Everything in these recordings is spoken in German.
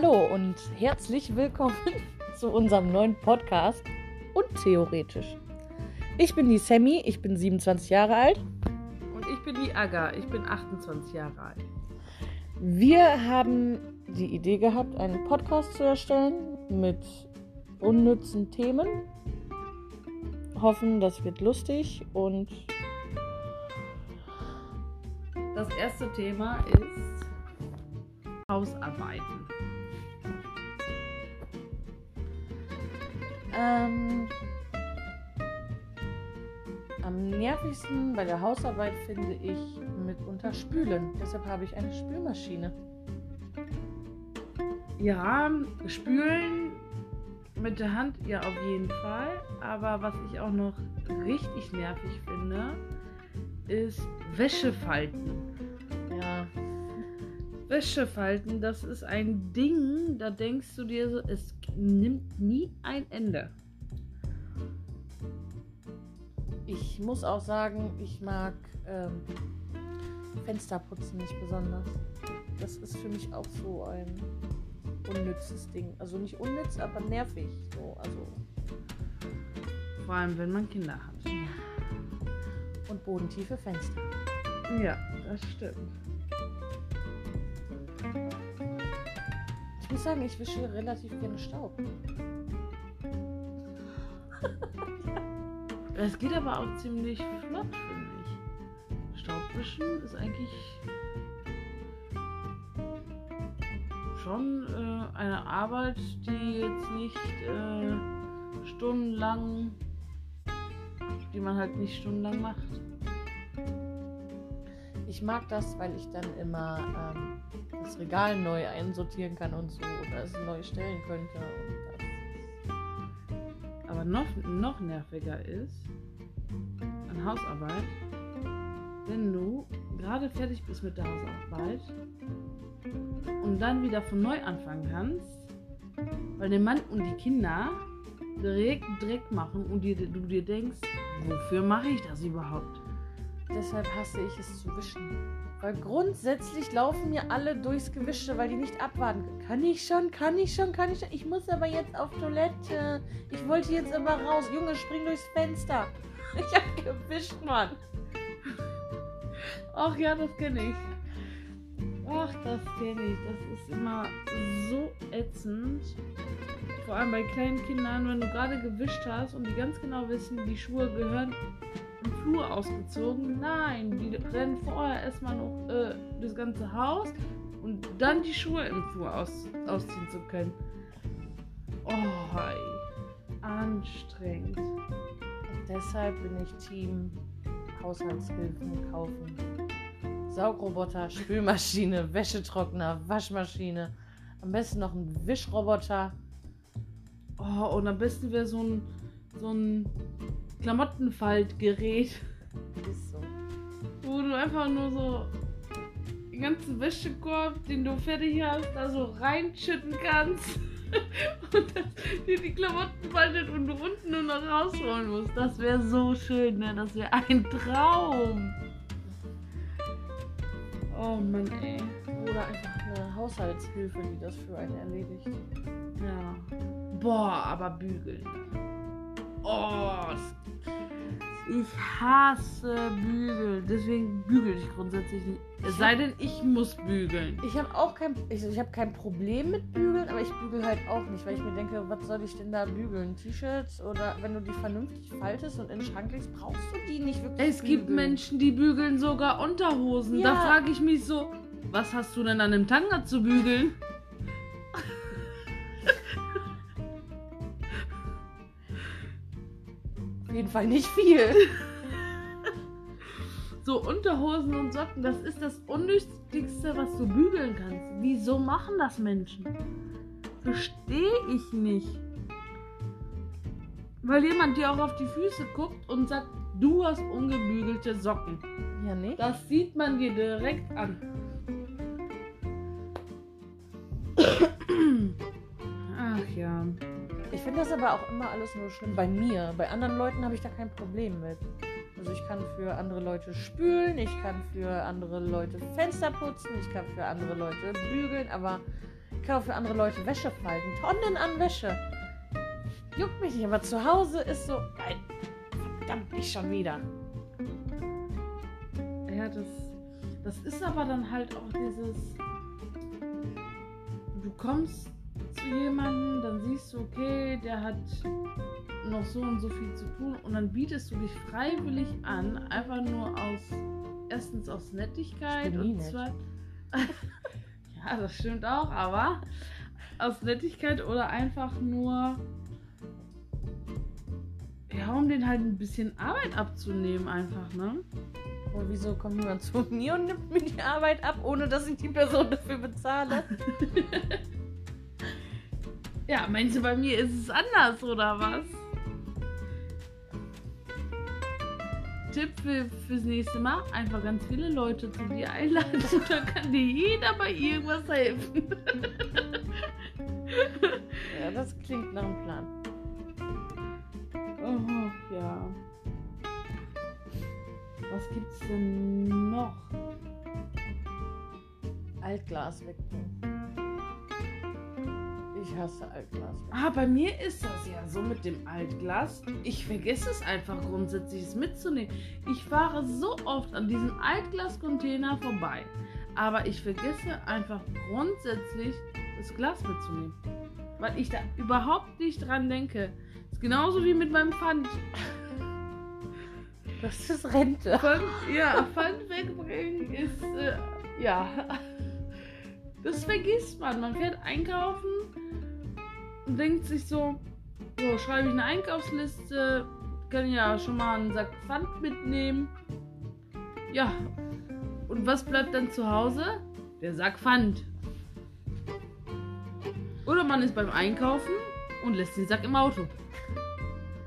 Hallo und herzlich willkommen zu unserem neuen Podcast und theoretisch. Ich bin die Sammy, ich bin 27 Jahre alt. Und ich bin die Aga, ich bin 28 Jahre alt. Wir haben die Idee gehabt, einen Podcast zu erstellen mit unnützen Themen. Hoffen, das wird lustig und Das erste Thema ist Hausarbeiten. Ähm, am nervigsten bei der Hausarbeit finde ich mitunter Spülen. Deshalb habe ich eine Spülmaschine. Ja, spülen mit der Hand ja auf jeden Fall. Aber was ich auch noch richtig nervig finde, ist Wäsche falten. Ja, Wäsche falten, das ist ein Ding, da denkst du dir so, es nimmt nie ein Ende. ich muss auch sagen, ich mag ähm, Fensterputzen nicht besonders. Das ist für mich auch so ein unnützes Ding. Also nicht unnütz, aber nervig. So, also Vor allem, wenn man Kinder hat. und bodentiefe Fenster. Ja, das stimmt. Muss sagen, ich wische relativ gerne Staub. Es geht aber auch ziemlich flott, finde ich. Staubwischen ist eigentlich schon äh, eine Arbeit, die jetzt nicht äh, stundenlang, die man halt nicht stundenlang macht. Ich mag das, weil ich dann immer ähm, das Regal neu einsortieren kann und so oder es neu stellen könnte. Aber noch, noch nerviger ist an Hausarbeit, wenn du gerade fertig bist mit der Hausarbeit und dann wieder von neu anfangen kannst, weil der Mann und die Kinder direkt Dreck machen und dir, du dir denkst, wofür mache ich das überhaupt? Deshalb hasse ich es zu wischen. Weil grundsätzlich laufen mir alle durchs Gewische, weil die nicht abwarten. Kann ich schon, kann ich schon, kann ich schon. Ich muss aber jetzt auf Toilette. Ich wollte jetzt immer raus. Junge, spring durchs Fenster. Ich hab gewischt, Mann. Ach ja, das kenne ich. Ach, das kenne ich. Das ist immer so ätzend. Vor allem bei kleinen Kindern, wenn du gerade gewischt hast und die ganz genau wissen, die Schuhe gehören im Flur ausgezogen. Nein, die rennen vorher erstmal noch äh, das ganze Haus und dann die Schuhe im Flur aus, ausziehen zu können. Oh, hey. anstrengend. Und deshalb bin ich Team Haushaltshilfen kaufen. Saugroboter, Spülmaschine, Wäschetrockner, Waschmaschine. Am besten noch ein Wischroboter. Oh, und am besten wäre so ein, so ein Klamottenfaltgerät, Ist so. wo du einfach nur so den ganzen Wäschekorb, den du fertig hast, da so reinschütten kannst. und dir die Klamotten faltet und du unten nur noch rausholen musst. Das wäre so schön, ne? Das wäre ein Traum. Oh Mann, ey. Oder einfach eine Haushaltshilfe, die das für einen erledigt. Ja. Boah, aber bügeln. Oh, ich hasse bügeln. Deswegen bügel ich grundsätzlich nicht. Es sei denn, ich muss bügeln. Ich habe auch kein, ich, ich habe kein Problem mit Bügeln, aber ich bügel halt auch nicht, weil ich mir denke, was soll ich denn da bügeln? T-Shirts oder wenn du die vernünftig faltest und in den Schrank legst, brauchst du die nicht wirklich. Es gibt bügeln. Menschen, die bügeln sogar Unterhosen. Da Ja. frage ich mich so, was hast du denn an dem Tanga zu bügeln? Jeden Fall nicht viel. So Unterhosen und Socken, das ist das Unnötigste, was du bügeln kannst. Wieso machen das Menschen? Verstehe ich nicht. Weil jemand dir auch auf die Füße guckt und sagt, du hast ungebügelte Socken. Ja, nicht? Das sieht man dir direkt an. Ach ja. Ich finde das aber auch immer alles nur schlimm bei mir. Bei anderen Leuten habe ich da kein Problem mit. Also ich kann für andere Leute spülen, ich kann für andere Leute Fenster putzen, ich kann für andere Leute bügeln, aber Ich kann auch für andere Leute Wäsche falten. Tonnen an Wäsche. Juckt mich nicht, aber zu Hause ist so. Nein, verdammt, nicht schon wieder. Ja, das, das ist aber dann halt auch dieses. Du kommst zu jemandem, dann siehst du, okay, der hat noch so und so viel zu tun und dann bietest du dich freiwillig an, einfach nur aus erstens aus Nettigkeit und nett. zwei. ja, das stimmt auch, aber aus Nettigkeit oder einfach nur ja, um den halt ein bisschen Arbeit abzunehmen, einfach, ne? Und wieso kommt niemand zu mir und nimmt mir die Arbeit ab, ohne dass ich die Person dafür bezahle? Ja, meinst du, bei mir ist es anders, oder was? Tipp für, fürs nächste Mal: einfach ganz viele Leute zu dir einladen. Dann kann dir jeder bei irgendwas helfen. ja, das klingt nach einem Plan. Oh, ja. Was gibt's denn noch? Altglas wegbringen. Ich hasse Altglas. Ah, bei mir ist das ja so mit dem Altglas. Ich vergesse es einfach grundsätzlich, es mitzunehmen. Ich fahre so oft an diesem Altglas-Container vorbei. Aber ich vergesse einfach grundsätzlich, das Glas mitzunehmen. Weil ich da überhaupt nicht dran denke. ist genauso wie mit meinem Pfand. Das ist Rente. Pfand ja, Pfand wegbringen ist, äh, ja. Das vergisst man. Man fährt einkaufen denkt sich so, so schreibe ich eine Einkaufsliste, kann ja schon mal einen Sack Pfand mitnehmen. Ja. Und was bleibt dann zu Hause? Der Sack Pfand. Oder man ist beim Einkaufen und lässt den Sack im Auto.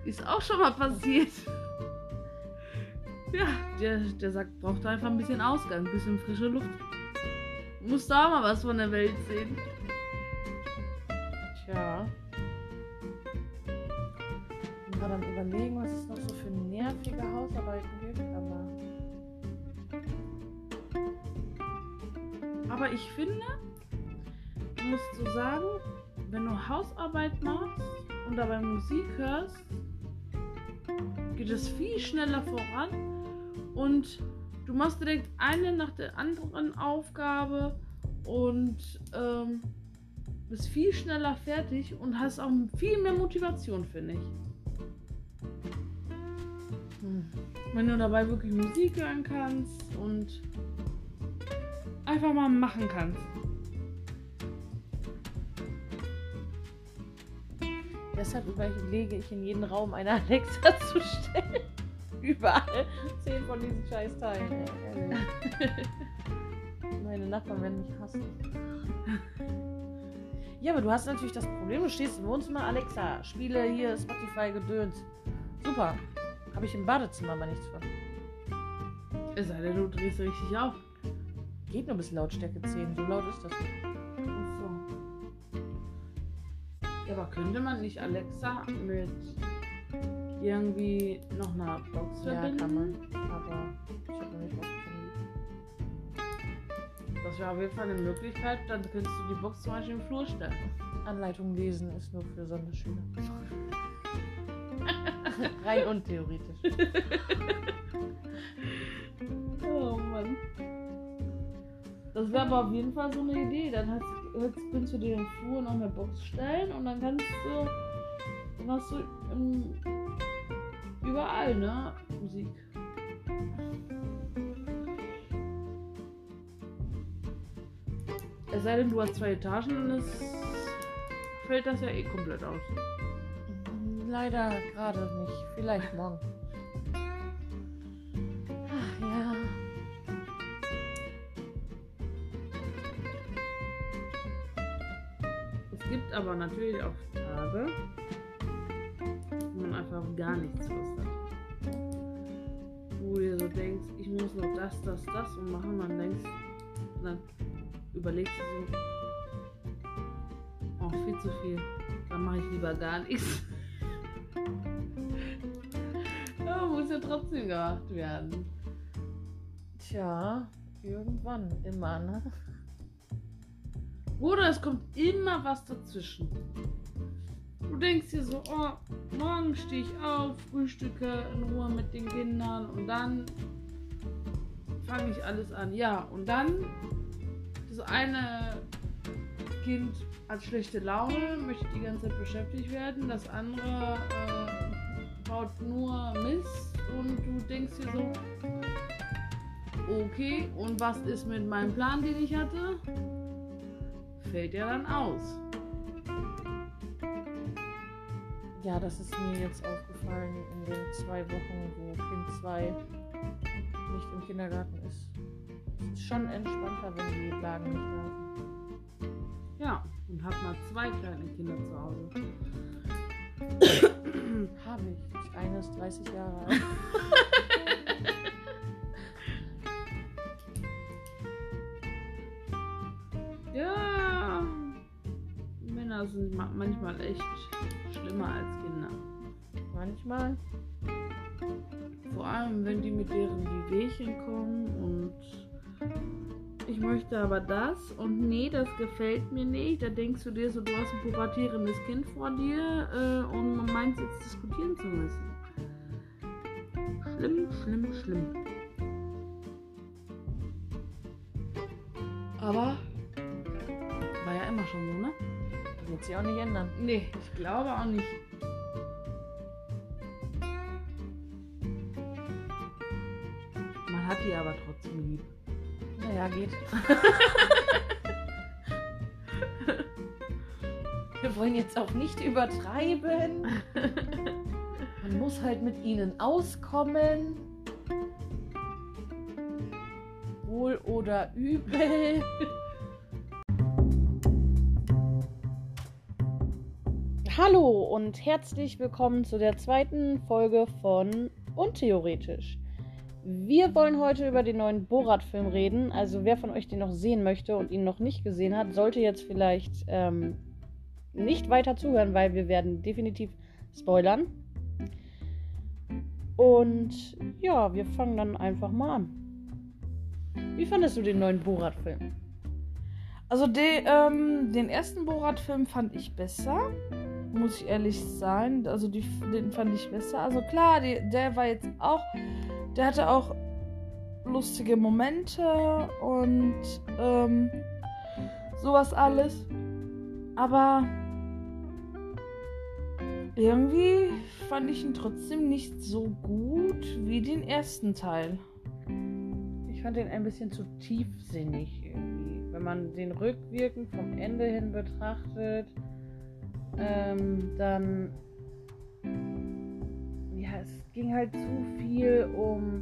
Ist auch schon mal passiert. Ja, der, der Sack braucht einfach ein bisschen Ausgang, ein bisschen frische Luft. Muss da mal was von der Welt sehen. Tja. Ich bin am überlegen, was es noch so für nervige Hausarbeiten gibt, aber. Aber ich finde, du musst so sagen, wenn du Hausarbeit machst und dabei Musik hörst, geht es viel schneller voran und du machst direkt eine nach der anderen Aufgabe und ähm, bist viel schneller fertig und hast auch viel mehr Motivation, finde ich. Hm. Wenn du dabei wirklich Musik hören kannst und einfach mal machen kannst. Deshalb überlege ich in jeden Raum eine Alexa zu stellen. Überall. Zehn von diesen scheiß Teilen. Meine Nachbarn werden mich hassen. Ja, aber du hast natürlich das Problem, du stehst im Wohnzimmer, Alexa, spiele hier Spotify gedöns. Super. Habe ich im Badezimmer aber nichts von. Es sei denn, du drehst richtig auf. Geht nur bis Lautstärke 10, so laut ist das nicht. Ach so. Ja, aber könnte man nicht Alexa mit irgendwie noch einer Box Ja, verbinden? kann man. Aber ich habe noch nicht rausgefunden. Das wäre auf jeden Fall eine Möglichkeit. Dann könntest du die Box zum Beispiel im Flur stellen. Anleitung lesen ist nur für Sonderschüler. Rein untheoretisch. Oh Mann. Das wäre aber auf jeden Fall so eine Idee. Dann hast, jetzt könntest du dir im Flur noch eine Box stellen und dann kannst du. Dann hast du ähm, überall, ne? Musik. Es sei denn, du hast zwei Etagen, ist, fällt das ja eh komplett aus. Leider gerade nicht. Vielleicht morgen. Ach ja. Es gibt aber natürlich auch Tage, wo man einfach gar nichts Lust hat. Wo du dir so denkst, ich muss noch das, das, das und machen. Und dann denkst dann überlegst du so, oh, viel zu viel. Dann mache ich lieber gar nichts. Aber muss ja trotzdem gemacht werden. Tja, irgendwann immer, ne? Oder es kommt immer was dazwischen. Du denkst dir so, oh, morgen stehe ich auf, frühstücke in Ruhe mit den Kindern und dann fange ich alles an. Ja, und dann das eine Kind hat schlechte Laune, möchte die ganze Zeit beschäftigt werden, das andere äh, baut nur Mist und du denkst dir so, okay, und was ist mit meinem Plan, den ich hatte? Fällt ja dann aus. Ja, das ist mir jetzt aufgefallen in den zwei Wochen, wo Kind 2 nicht im Kindergarten ist schon entspannter, wenn die Lagen nicht da sind. Ja, und hab mal zwei kleine Kinder zu Hause. Habe ich. Das eine ist 30 Jahre alt. Ja, Männer sind ma manchmal echt schlimmer als Kinder. Manchmal. Vor allem, wenn die mit deren Wehwehchen kommen und möchte aber das und nee, das gefällt mir nicht. Da denkst du dir so, du hast ein pubertierendes Kind vor dir äh, und man meint jetzt diskutieren zu müssen. Schlimm, schlimm, schlimm. Aber war ja immer schon so, ne? Wird sich auch nicht ändern. Nee, ich glaube auch nicht. Man hat die aber trotzdem lieb. Naja, geht. Wir wollen jetzt auch nicht übertreiben. Man muss halt mit ihnen auskommen. Wohl oder übel. Hallo und herzlich willkommen zu der zweiten Folge von Untheoretisch. Wir wollen heute über den neuen Borat-Film reden. Also wer von euch den noch sehen möchte und ihn noch nicht gesehen hat, sollte jetzt vielleicht ähm, nicht weiter zuhören, weil wir werden definitiv spoilern. Und ja, wir fangen dann einfach mal an. Wie fandest du den neuen Borat-Film? Also de, ähm, den ersten Borat-Film fand ich besser, muss ich ehrlich sein. Also die, den fand ich besser. Also klar, die, der war jetzt auch, der hatte auch lustige Momente und ähm, sowas alles. Aber irgendwie fand ich ihn trotzdem nicht so gut wie den ersten Teil. Ich fand den ein bisschen zu tiefsinnig irgendwie. Wenn man den rückwirkend vom Ende hin betrachtet, ähm, dann. Ja, es ging halt zu viel um.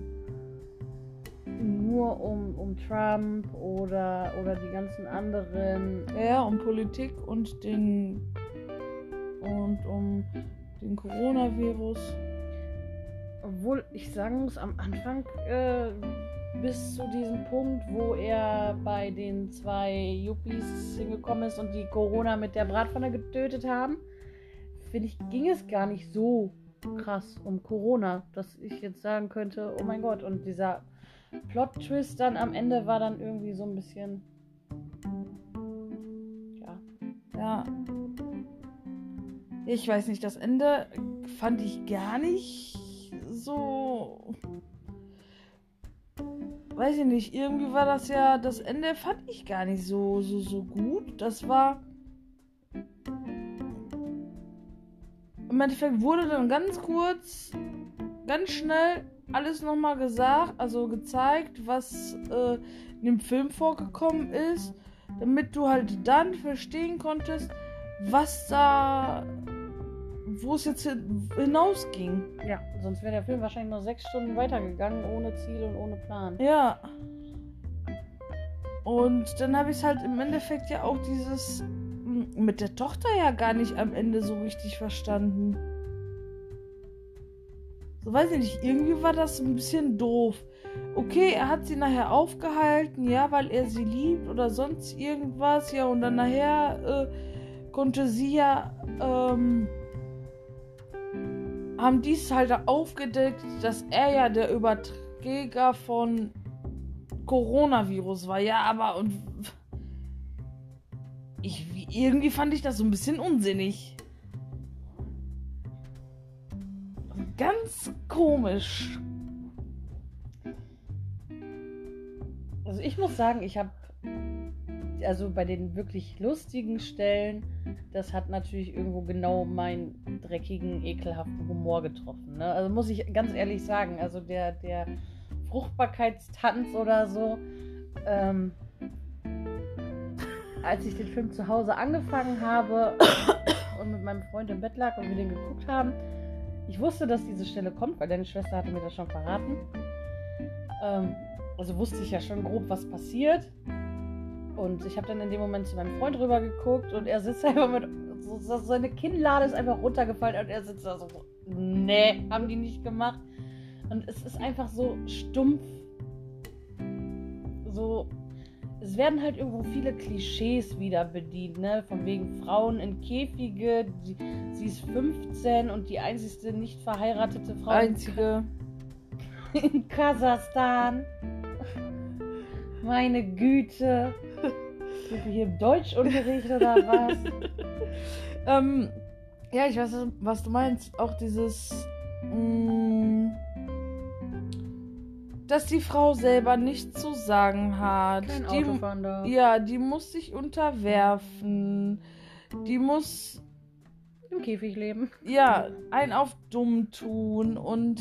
Nur um, um Trump oder, oder die ganzen anderen. Ja, um Politik und den. und um den Coronavirus. Obwohl ich sagen muss, am Anfang äh, bis zu diesem Punkt, wo er bei den zwei Yuppies hingekommen ist und die Corona mit der Bratpfanne getötet haben, finde ich, ging es gar nicht so krass um Corona, dass ich jetzt sagen könnte, oh mein Gott, und dieser Plot-Twist dann am Ende war dann irgendwie so ein bisschen. Ja. Ja. Ich weiß nicht, das Ende fand ich gar nicht so. Weiß ich nicht, irgendwie war das ja. Das Ende fand ich gar nicht so, so, so gut. Das war. Im Endeffekt wurde dann ganz kurz, ganz schnell alles nochmal gesagt, also gezeigt, was äh, in dem Film vorgekommen ist, damit du halt dann verstehen konntest, was da, wo es jetzt hin- hinausging. Ja, sonst wäre der Film wahrscheinlich noch sechs Stunden weitergegangen, ohne Ziel und ohne Plan. Ja. Und dann habe ich halt im Endeffekt ja auch dieses mit der Tochter ja gar nicht am Ende so richtig verstanden. So weiß ich nicht, irgendwie war das ein bisschen doof. Okay, er hat sie nachher aufgehalten, ja, weil er sie liebt oder sonst irgendwas, ja, und dann nachher äh, konnte sie ja, ähm, haben dies halt aufgedeckt, dass er ja der Überträger von Coronavirus war. Ja, aber und ich, irgendwie fand ich das so ein bisschen unsinnig. Ganz komisch. Also ich muss sagen, ich habe also bei den wirklich lustigen Stellen, das hat natürlich irgendwo genau meinen dreckigen, ekelhaften Humor getroffen. Ne? Also muss ich ganz ehrlich sagen, also der, der Fruchtbarkeitstanz oder so, ähm, als ich den Film zu Hause angefangen habe und mit meinem Freund im Bett lag und wir den geguckt haben, ich wusste, dass diese Stelle kommt, weil deine Schwester hatte mir das schon verraten. Ähm, also wusste ich ja schon grob, was passiert. Und ich habe dann in dem Moment zu meinem Freund rüber geguckt und er sitzt einfach mit. So, seine Kinnlade ist einfach runtergefallen und er sitzt da so. Nee, haben die nicht gemacht. Und es ist einfach so stumpf. So. Es werden halt irgendwo viele Klischees wieder bedient, ne? Von wegen Frauen in Käfige. Die, sie ist 15 und die einzigste nicht verheiratete Frau. Einzige. In Kasachstan. Meine Güte. Sind wir hier im Deutschunterricht oder was? ähm, ja, ich weiß, was du meinst. Auch dieses. Mh, mm, dass die Frau selber nichts zu sagen hat. Kein die, Autofahren darf. Ja, die muss sich unterwerfen. Die muss. Im Käfig leben. Ja, ein auf dumm tun und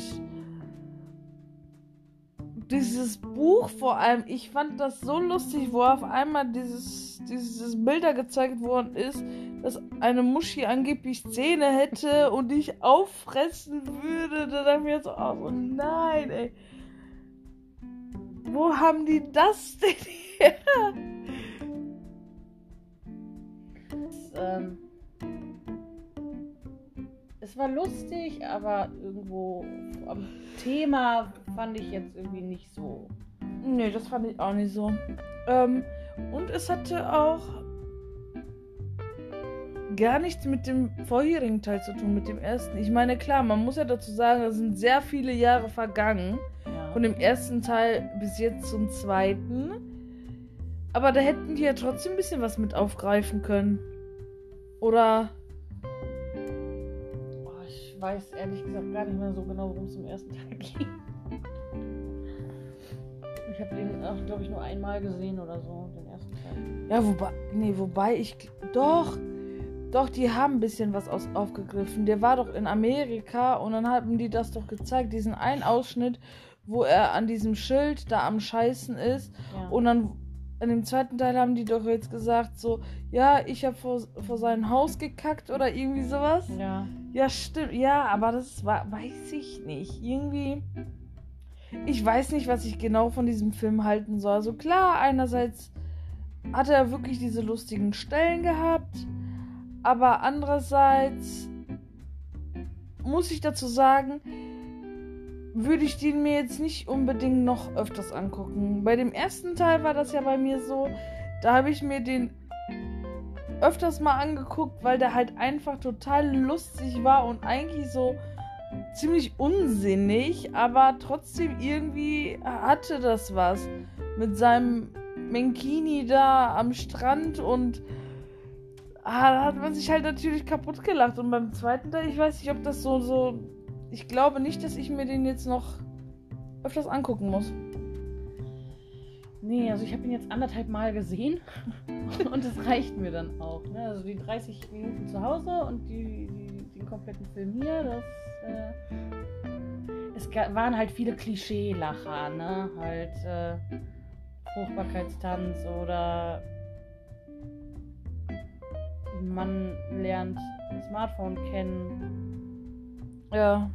dieses Buch vor allem, ich fand das so lustig, wo auf einmal dieses, dieses Bilder gezeigt worden ist, dass eine Muschi angeblich Zähne hätte und dich auffressen würde. Da dachte ich mir so, oh nein, ey. Wo haben die das denn her? Ähm, es war lustig, aber irgendwo am Thema fand ich jetzt irgendwie nicht so. Nee, das fand ich auch nicht so. Ähm, und es hatte auch gar nichts mit dem vorherigen Teil zu tun, mit dem ersten. Ich meine, klar, man muss ja dazu sagen, es sind sehr viele Jahre vergangen. Ja. Von dem ersten Teil bis jetzt zum zweiten. Aber da hätten die ja trotzdem ein bisschen was mit aufgreifen können. Oder weiß ehrlich gesagt gar nicht mehr so genau, worum es im ersten Teil ging. Ich habe den, glaube ich, nur einmal gesehen oder so, den ersten Teil. Ja, wobei, nee, wobei ich, doch, doch, die haben ein bisschen was aus, aufgegriffen. Der war doch in Amerika und dann haben die das doch gezeigt, diesen einen Ausschnitt, wo er an diesem Schild da am Scheißen ist ja. und dann in dem zweiten Teil haben die doch jetzt gesagt, so, ja, ich habe vor, vor sein Haus gekackt oder irgendwie sowas. Ja. Ja, stimmt. Ja, aber das war, weiß ich nicht. Irgendwie. Ich weiß nicht, was ich genau von diesem Film halten soll. Also klar, einerseits hat er wirklich diese lustigen Stellen gehabt, aber andererseits muss ich dazu sagen, würde ich den mir jetzt nicht unbedingt noch öfters angucken. Bei dem ersten Teil war das ja bei mir so, da habe ich mir den öfters mal angeguckt, weil der halt einfach total lustig war und eigentlich so ziemlich unsinnig, aber trotzdem irgendwie hatte das was mit seinem Menkini da am Strand und ah, da hat man sich halt natürlich kaputt gelacht und beim zweiten Teil, ich weiß nicht, ob das so so ich glaube nicht, dass ich mir den jetzt noch öfters angucken muss. Nee, also ich habe ihn jetzt anderthalb Mal gesehen und das reicht mir dann auch. Ne? Also die 30 Minuten zu Hause und die, die den kompletten Film hier, das. Äh, es waren halt viele Klischee-Lacher, ne? Halt äh, Fruchtbarkeitstanz oder man lernt Smartphone kennen. Ja.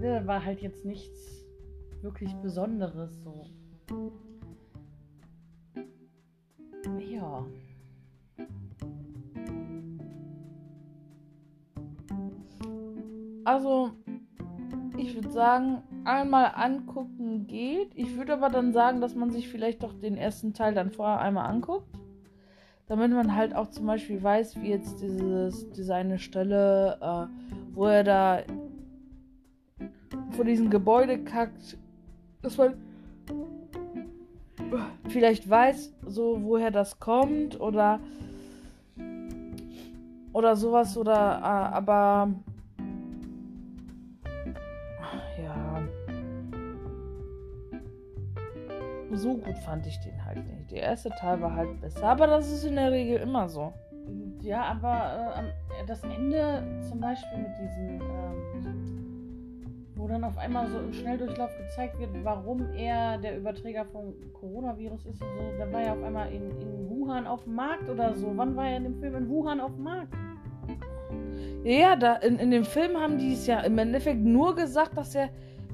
Ne, war halt jetzt nichts wirklich Besonderes so. Ja. Also, ich würde sagen, einmal angucken geht. Ich würde aber dann sagen, dass man sich vielleicht doch den ersten Teil dann vorher einmal anguckt. Damit man halt auch zum Beispiel weiß, wie jetzt dieses, diese eine Stelle, äh, wo er da vor diesem Gebäude kackt, dass man vielleicht weiß, so woher das kommt oder oder sowas oder äh, aber so gut fand ich den halt nicht. Der erste Teil war halt besser, aber das ist in der Regel immer so. Ja, aber äh, am- das Ende zum Beispiel mit diesem, ähm, wo dann auf einmal so im Schnelldurchlauf gezeigt wird, warum er der Überträger vom Coronavirus ist und so, da war er auf einmal in, in Wuhan auf dem Markt oder so. Wann war er in dem Film in Wuhan auf dem Markt? Ja, ja, da in, in dem Film haben die es ja im Endeffekt nur gesagt, dass er,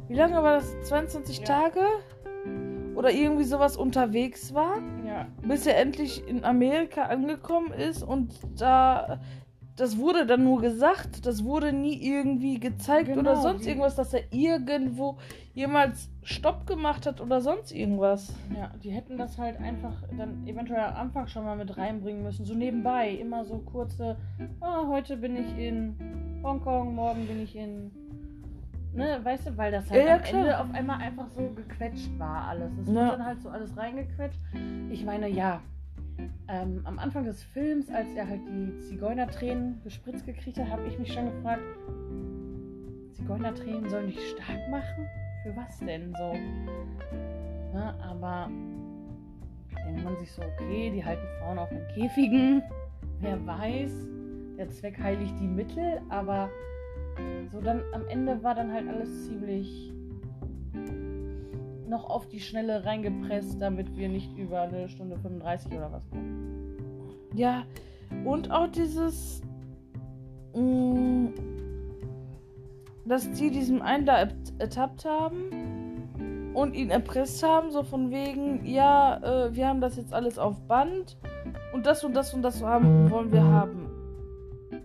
wie lange war das? 22 Ja. Tage? Oder irgendwie sowas unterwegs war, Ja, bis er endlich in Amerika angekommen ist und da. Das wurde dann nur gesagt, das wurde nie irgendwie gezeigt Genau, oder sonst irgendwas, dass er irgendwo jemals Stopp gemacht hat oder sonst irgendwas. ja, die hätten das halt einfach dann eventuell am Anfang schon mal mit reinbringen müssen. So nebenbei, immer so kurze, ah, heute bin ich in Hongkong, morgen bin ich in. Ne, weißt du, weil das halt Ja, am klar. Ende auf einmal einfach so gequetscht war alles. Es wird dann halt so alles reingequetscht. Ich meine, ja, ähm, am Anfang des Films, als er halt die Zigeunertränen gespritzt gekriegt hat, habe ich mich schon gefragt, Zigeunertränen sollen dich stark machen? Für was denn so? Ne, aber denkt man sich so, okay, die halten Frauen auch in Käfigen. Wer weiß, der Zweck heiligt die Mittel, aber so dann am Ende war dann halt alles ziemlich noch auf die Schnelle reingepresst, damit wir nicht über eine Stunde 35 oder was kommen. Ja, und auch dieses, mh, dass die diesem einen da ertappt haben und ihn erpresst haben, so von wegen, ja, äh, wir haben das jetzt alles auf Band und das und das und das haben, wollen wir haben.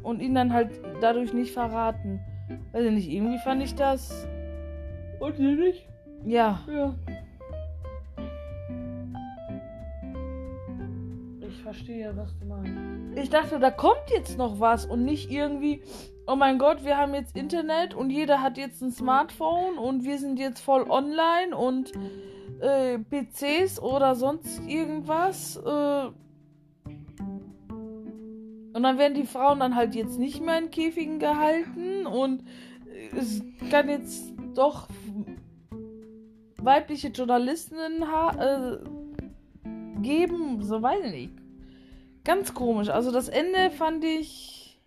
Und ihn dann halt dadurch nicht verraten. Weiß ich nicht, irgendwie fand ich das, Und nicht? ja, Ja. Ich verstehe, was du meinst. Ich dachte, da kommt jetzt noch was und nicht irgendwie, oh mein Gott, wir haben jetzt Internet und jeder hat jetzt ein Smartphone und wir sind jetzt voll online und äh, PCs oder sonst irgendwas. Äh, und dann werden die Frauen dann halt jetzt nicht mehr in Käfigen gehalten und es kann jetzt doch weibliche Journalistinnen äh, geben, so weiß ich nicht. Ganz komisch. Also das Ende fand ich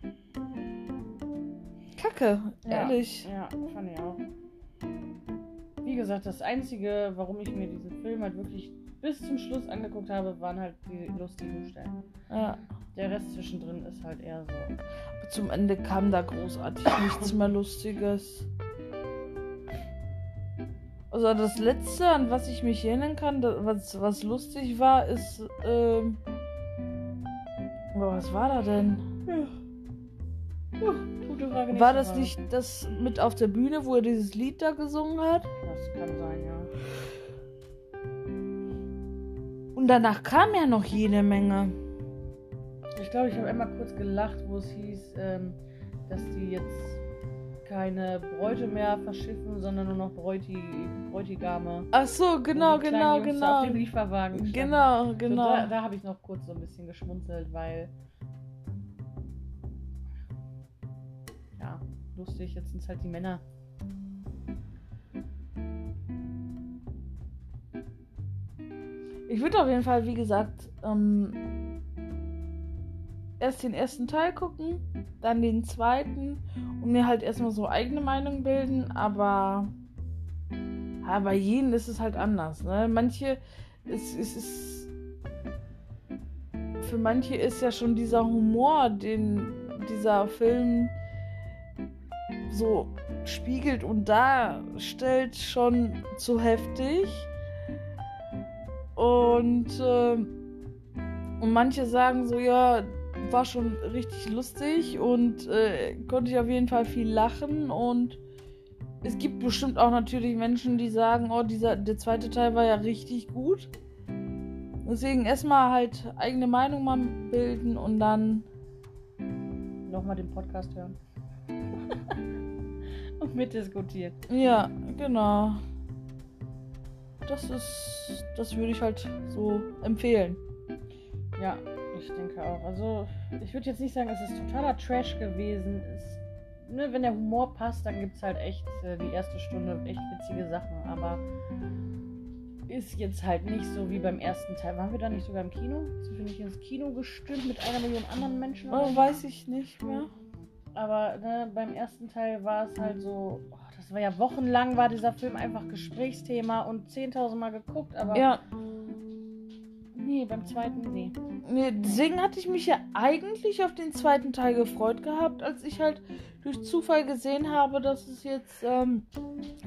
kacke, ehrlich. Ja, fand ich auch. Wie gesagt, das Einzige, warum ich mir diesen Film halt wirklich bis zum Schluss angeguckt habe, waren halt die lustigen Stellen. Ja. Der Rest zwischendrin ist halt eher so. Aber zum Ende kam da großartig nichts mehr Lustiges. Also das letzte, an was ich mich erinnern kann, das, was, was lustig war, ist, ähm, aber was war da denn? Gute Frage. War das Frage. nicht das mit auf der Bühne, wo er dieses Lied da gesungen hat? Das kann sein, ja. Und danach kam ja noch jede Menge. Ich glaube, ich habe einmal kurz gelacht, wo es hieß, ähm, dass die jetzt keine Bräute mehr verschiffen, sondern nur noch Bräuti Bräutigame. Ach so, genau, genau, Jungs genau. Auf dem Lieferwagen standen. Genau, So, genau. da da habe ich noch kurz so ein bisschen geschmunzelt, weil. Ja, lustig, jetzt sind es halt die Männer. Ich würde auf jeden Fall, wie gesagt, ähm, erst den ersten Teil gucken, dann den zweiten und mir halt erstmal so eigene Meinung bilden, aber ja, bei jedem ist es halt anders. Ne? Manche, es, es ist. Für manche ist ja schon dieser Humor, den dieser Film so spiegelt und darstellt, schon zu heftig. Und, ähm, und manche sagen so, ja, war schon richtig lustig und äh, konnte ich auf jeden Fall viel lachen. Und es gibt bestimmt auch natürlich Menschen, die sagen, oh, dieser, der zweite Teil war ja richtig gut. Deswegen erstmal halt eigene Meinung mal bilden und dann. Nochmal den Podcast hören. Und mitdiskutieren. Ja, genau. Das ist, das würde ich halt so empfehlen. Ja, ich denke auch. Also, ich würde jetzt nicht sagen, es ist totaler Trash gewesen. Es, ne, wenn der Humor passt, dann gibt es halt echt äh, die erste Stunde echt witzige Sachen. Aber ist jetzt halt nicht so wie beim ersten Teil. Waren wir da nicht sogar im Kino? Sind wir nicht ins Kino gestimmt mit einer Million anderen Menschen? Oh, weiß ich nicht mehr. Aber ne, beim ersten Teil war es halt so, oh, war ja wochenlang, war dieser Film einfach Gesprächsthema und 10.000 Mal geguckt, aber Ja, nee, beim zweiten, nee. nee, deswegen hatte ich mich ja eigentlich auf den zweiten Teil gefreut gehabt, als ich halt durch Zufall gesehen habe, dass es jetzt, ähm,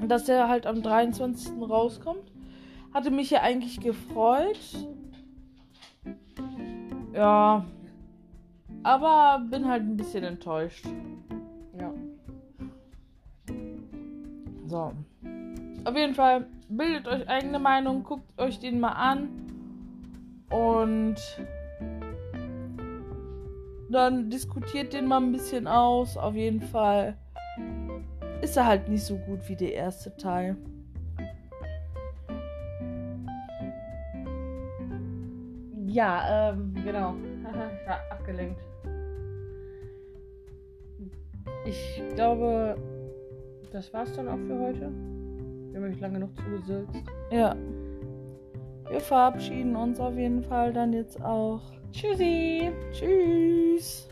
dass er halt am 23. rauskommt. Hatte mich ja eigentlich gefreut. Ja. Aber bin halt ein bisschen enttäuscht. So. Auf jeden Fall, bildet euch eigene Meinung, guckt euch den mal an. Und dann diskutiert den mal ein bisschen aus. Auf jeden Fall ist er halt nicht so gut wie der erste Teil. Ja, ähm, genau. ich war abgelenkt. Ich glaube, das war's dann auch für heute. Wir haben euch lange genug zugesülzt. Ja. Wir verabschieden uns auf jeden Fall dann jetzt auch. Tschüssi! Tschüss.